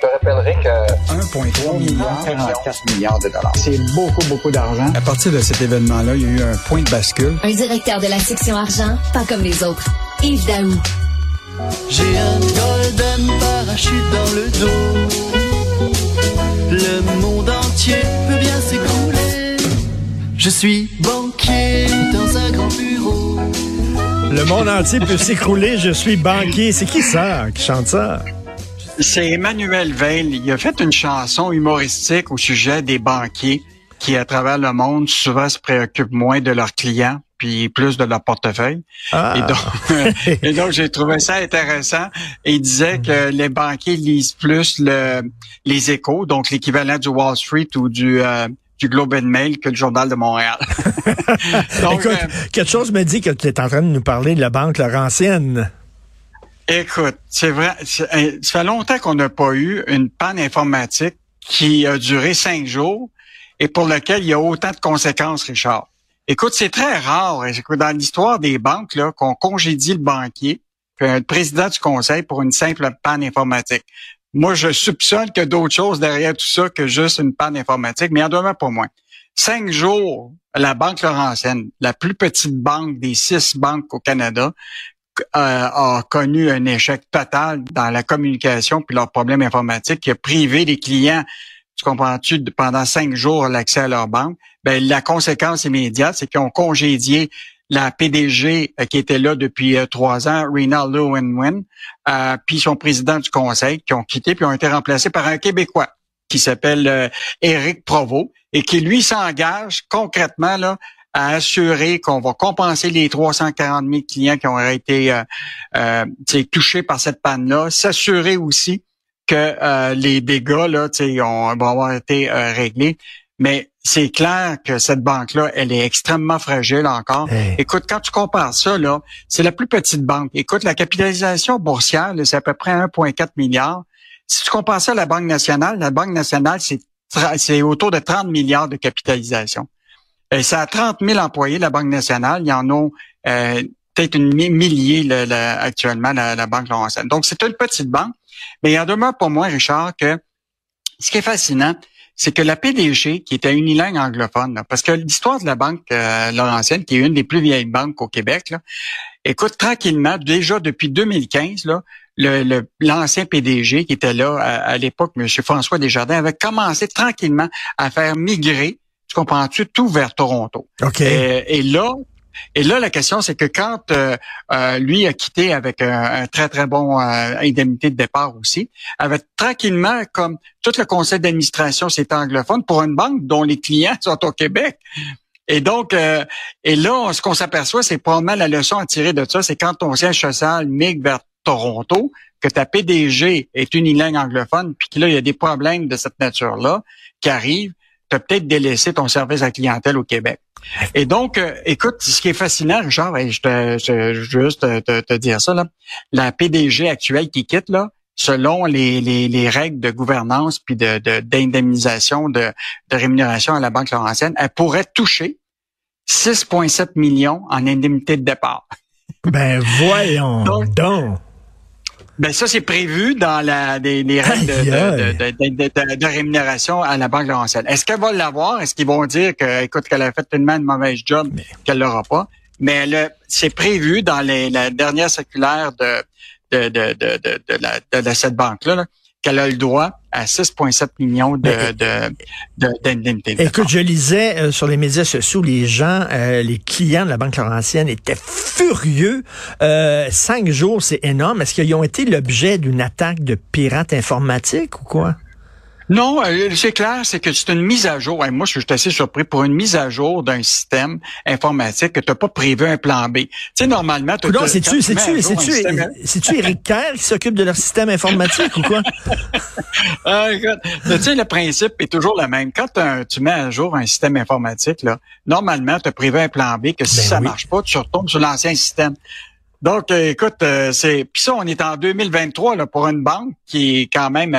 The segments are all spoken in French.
Je te rappellerai que 1,3 milliard, 44 milliards de dollars. C'est beaucoup, beaucoup d'argent. À partir de cet événement-là, il y a eu un point de bascule. Un directeur de la section argent, pas comme les autres. Yves Daou. J'ai un golden parachute dans le dos. Le monde entier peut bien s'écrouler. Je suis banquier dans un grand bureau. Le monde entier peut s'écrouler, je suis banquier. C'est qui ça qui chante ça? C'est Emmanuel Veil. Il a fait une chanson humoristique au sujet des banquiers qui, à travers le monde, souvent se préoccupent moins de leurs clients puis plus de leur portefeuille. Ah. Et donc, et donc j'ai trouvé ça intéressant. Et il disait que les banquiers lisent plus le, les échos, donc l'équivalent du Wall Street ou du euh, du Globe and Mail que le Journal de Montréal. donc, Écoute, euh, quelque chose me dit que tu es en train de nous parler de la banque Laurentienne. Écoute, c'est vrai, ça fait longtemps qu'on n'a pas eu une panne informatique qui a duré cinq jours et pour lequel il y a autant de conséquences, Richard. Écoute, c'est très rare, dans l'histoire des banques, qu'on congédie le banquier, le président du conseil pour une simple panne informatique. Moi, je soupçonne que d'autres choses derrière tout ça que juste une panne informatique, mais en demeure pas moins. Cinq jours, la Banque Laurentienne, la plus petite banque des six banques au Canada, euh, a connu un échec total dans la communication puis leurs problèmes informatiques qui a privé les clients, tu comprends-tu, pendant cinq jours l'accès à leur banque. Ben, la conséquence immédiate, c'est qu'ils ont congédié la PDG euh, qui était là depuis euh, trois ans, Rena Lewinwin, euh, puis son président du conseil, qui ont quitté puis ont été remplacés par un Québécois qui s'appelle Éric Provost et qui lui s'engage concrètement là à assurer qu'on va compenser les 340 000 clients qui ont été euh, euh, touchés par cette panne-là, s'assurer aussi que euh, les dégâts là, ont, vont avoir été euh, réglés. Mais c'est clair que cette banque-là, elle est extrêmement fragile encore. Hey. Écoute, quand tu compares ça, là, c'est la plus petite banque. Écoute, la capitalisation boursière, là, c'est à peu près 1,4 milliard. Si tu compares ça à la Banque nationale, la Banque nationale, c'est c'est autour de 30 milliards de capitalisation. Euh, ça a 30 000 employés, la Banque nationale. Il y en a euh, peut-être une millier le, le, actuellement, la, la Banque Laurentienne. Donc, c'est une petite banque. Mais il en demeure pour moi, Richard, que ce qui est fascinant, c'est que la PDG, qui était unilingue anglophone, là, parce que l'histoire de la Banque euh, Laurentienne, qui est une des plus vieilles banques au Québec, là, écoute, tranquillement, déjà depuis 2015, là, le, l'ancien PDG qui était là à, à l'époque, M. François Desjardins, avait commencé tranquillement à faire migrer tu comprends-tu, tout vers Toronto. OK. Et, et là, et là, la question, c'est que quand euh, euh, lui a quitté avec un, un très, très bon euh, indemnité de départ aussi, avec tranquillement, comme tout le conseil d'administration, c'est anglophone pour une banque dont les clients sont au Québec. Et donc, euh, et là, ce qu'on s'aperçoit, c'est probablement la leçon à tirer de ça, c'est quand ton siège social migre vers Toronto, que ta PDG est unilingue anglophone, puis que là, il y a des problèmes de cette nature-là qui arrivent, tu as peut-être délaissé ton service à la clientèle au Québec. Et donc, euh, écoute, ce qui est fascinant, Richard, et je, te, je, juste te, dire ça, là, la PDG actuelle qui quitte, là, selon les, les, les règles de gouvernance puis de, d'indemnisation de, de, rémunération à la Banque Laurentienne, elle pourrait toucher 6,7 millions en indemnité de départ. Ben voyons donc. donc. Ben ça, c'est prévu dans la, des, les règles de, de, de, de, rémunération à la Banque Laurentienne. Est-ce qu'elle va l'avoir? Est-ce qu'ils vont dire que, écoute, qu'elle a fait tellement une mauvaise job qu'elle l'aura pas? Mais c'est prévu dans les, la dernière circulaire de, de, de, de, de, de, la, de, cette banque-là, là, qu'elle a le droit à 6,7 millions de, de, d'indemnités. De, Écoute, je lisais euh, sur les médias sociaux, les gens, euh, les clients de la Banque Laurentienne étaient furieux. Euh, cinq jours, c'est énorme. Est-ce qu'ils ont été l'objet d'une attaque de pirates informatiques ou quoi? Non, c'est clair, c'est que c'est une mise à jour. moi, je suis assez surpris pour une mise à jour d'un système informatique que tu n'as pas prévu un plan B. Tu sais, normalement, tu Non, c'est-tu, c'est-tu, c'est-tu, c'est-tu Éric Kerr qui s'occupe de leur système informatique ou quoi? écoute, tu sais, le principe est toujours le même. Quand tu mets à jour un système informatique, là, normalement, tu as prévu un plan B que si ben ça oui. marche pas, tu retournes sur l'ancien système. Donc, euh, écoute, euh, c'est. Puis ça, on est en 2023 là, pour une banque qui est quand même.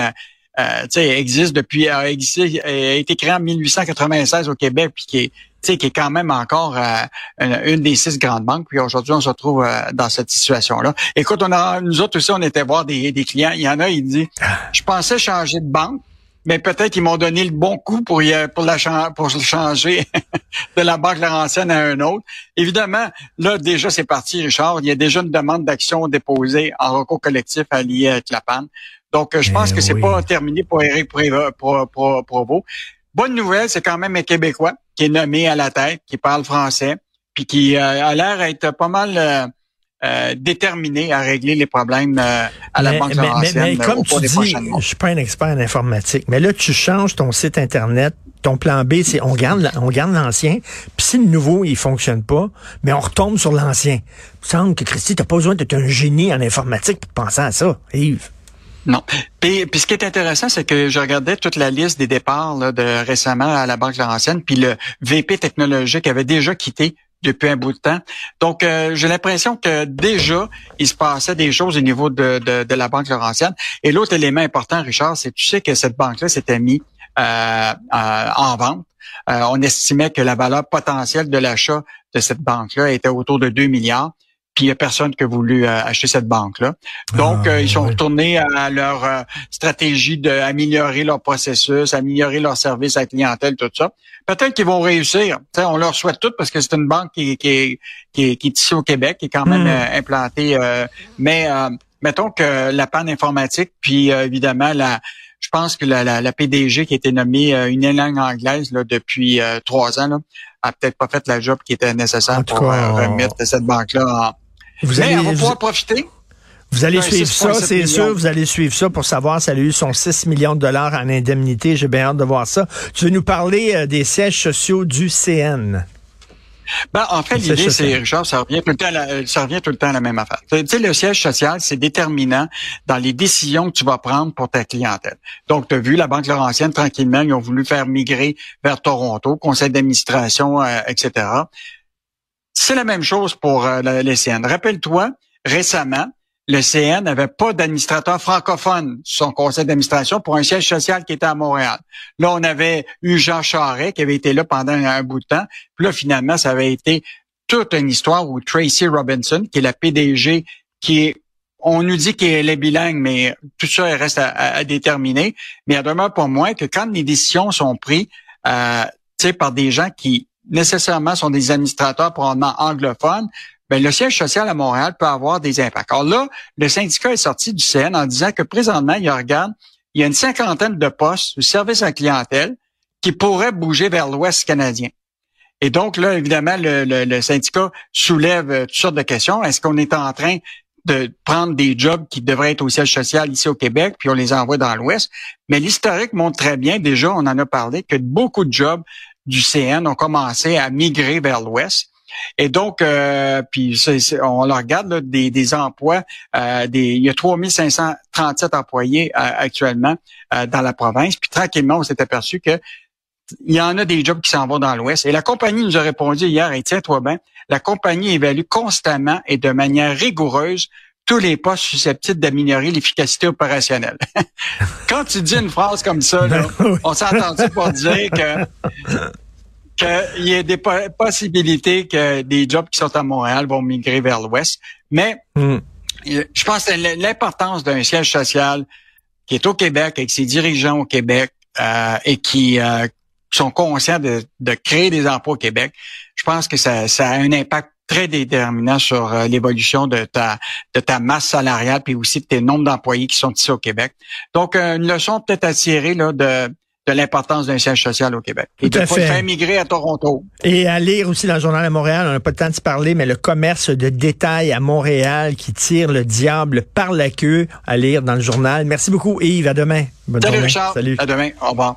Euh, existe depuis, a, existé, a été créé en 1896 au Québec, puis qui est, qui est quand même encore euh, une, des six grandes banques. Puis aujourd'hui, on se retrouve euh, dans cette situation-là. Écoute, on a, nous autres aussi, on était voir des, des clients. Il y en a, il dit, je pensais changer de banque, mais peut-être qu'ils m'ont donné le bon coup pour y, pour la pour changer de la banque Laurentienne à un autre. Évidemment, là déjà c'est parti, Richard. Il y a déjà une demande d'action déposée en recours collectif à avec la panne. Donc, je pense eh que c'est pas terminé pour Éric Provo. Bonne nouvelle, c'est quand même un Québécois qui est nommé à la tête, qui parle français, puis qui euh, a l'air d'être pas mal euh, euh, déterminé à régler les problèmes à la Banque mais, mais, mais comme tu dis, je suis pas un expert en informatique, mais là, tu changes ton site Internet, ton plan B, c'est on garde on garde l'ancien, puis si le nouveau, il fonctionne pas, mais on retombe sur l'ancien. Il me semble que, Christy, t'as pas besoin d'être un génie en informatique pour penser à ça, Yves. Non. Puis, ce qui est intéressant, c'est que je regardais toute la liste des départs de récemment à la Banque Laurentienne, puis le VP technologique avait déjà quitté depuis un bout de temps. Donc, euh, j'ai l'impression que déjà, il se passait des choses au niveau de, de, la Banque Laurentienne. Et l'autre élément important, Richard, c'est tu sais que cette banque-là s'était mise euh, euh, en vente. on estimait que la valeur potentielle de l'achat de cette banque-là était autour de 2 milliards puis il n'y a personne qui a voulu euh, acheter cette banque-là. Donc, ah, euh, ils sont retournés à leur euh, stratégie d'améliorer leur processus, améliorer leur service à la clientèle, tout ça. Peut-être qu'ils vont réussir. on leur souhaite tout parce que c'est une banque qui, qui, est, qui, est, ici au Québec, qui est quand même hmm. implantée. mais mettons que la panne informatique, puis évidemment la je pense que la, la, PDG qui a été nommée une langue anglaise là, depuis trois ans là, a peut-être pas fait la job qui était nécessaire pour remettre cette banque-là en, vous allez, on va pouvoir profiter. Vous allez suivre ça, c'est sûr. Vous allez suivre ça pour savoir si elle a eu son 6 millions de dollars en indemnité. J'ai bien hâte de voir ça. Tu veux nous parler euh, des sièges sociaux du CN? Ben, en fait, l'idée, c'est, Richard, ça revient tout le temps à la, ça revient tout le temps à la même affaire. Tu sais, le siège social, c'est déterminant dans les décisions que tu vas prendre pour ta clientèle. Donc, tu as vu, la Banque Laurentienne, tranquillement, ils ont voulu faire migrer vers Toronto, conseil d'administration, euh, etc. C'est la même chose pour euh, le CN. Rappelle-toi, récemment, le CN n'avait pas d'administrateur francophone sur son conseil d'administration pour un siège social qui était à Montréal. Là, on avait eu Jean Charest qui avait été là pendant un bout de temps. Puis là, finalement, ça avait été toute une histoire où Tracy Robinson, qui est la PDG, qui est on nous dit qu'elle est bilingue, mais tout ça reste à, déterminer. Mais il demeure pour moi que quand les décisions sont prises euh, par des gens qui nécessairement sont des administrateurs probablement anglophones, ben, le siège social à Montréal peut avoir des impacts. Alors là, le syndicat est sorti du CN en disant que présentement, il regarde, il y a une cinquantaine de postes de service à clientèle qui pourraient bouger vers l'Ouest canadien. Et donc là, évidemment, le, le, syndicat soulève euh, toutes sortes de questions. Est-ce qu'on est en train de prendre des jobs qui devraient être au siège social ici au Québec, puis on les envoie dans l'Ouest? Mais l'historique montre très bien, déjà, on en a parlé, que beaucoup de jobs du CN ont commencé à migrer vers l'Ouest. Et donc, euh, puis on regarde des, des, emplois, euh, des, il y a 3537 employés euh, actuellement dans la province. Puis tranquillement, on s'est aperçu que il y en a des jobs qui s'en vont dans l'Ouest. Et la compagnie nous a répondu hier, et tiens-toi bien, la compagnie évalue constamment et de manière rigoureuse tous les postes susceptibles d'améliorer l'efficacité opérationnelle. Quand tu dis une phrase comme ça, là, on s'est entendu pour dire que qu'il y ait des possibilités que des jobs qui sont à Montréal vont migrer vers l'Ouest. Mais hmm. je pense que l'importance d'un siège social qui est au Québec, avec ses dirigeants au Québec euh, et qui euh, sont conscients de, créer des emplois au Québec, je pense que ça, ça a un impact très déterminant sur l'évolution de ta de ta masse salariale puis aussi de tes nombres d'employés qui sont ici au Québec. Donc une leçon peut-être à tirer là de de l'importance d'un siège social au Québec. Et de faire migrer à Toronto. Et à lire aussi dans le journal à Montréal, on n'a pas le temps de se parler, mais le commerce de détail à Montréal qui tire le diable par la queue à lire dans le journal. Merci beaucoup Yves, à demain. Bonne Salut Richard, Salut. À demain, au revoir.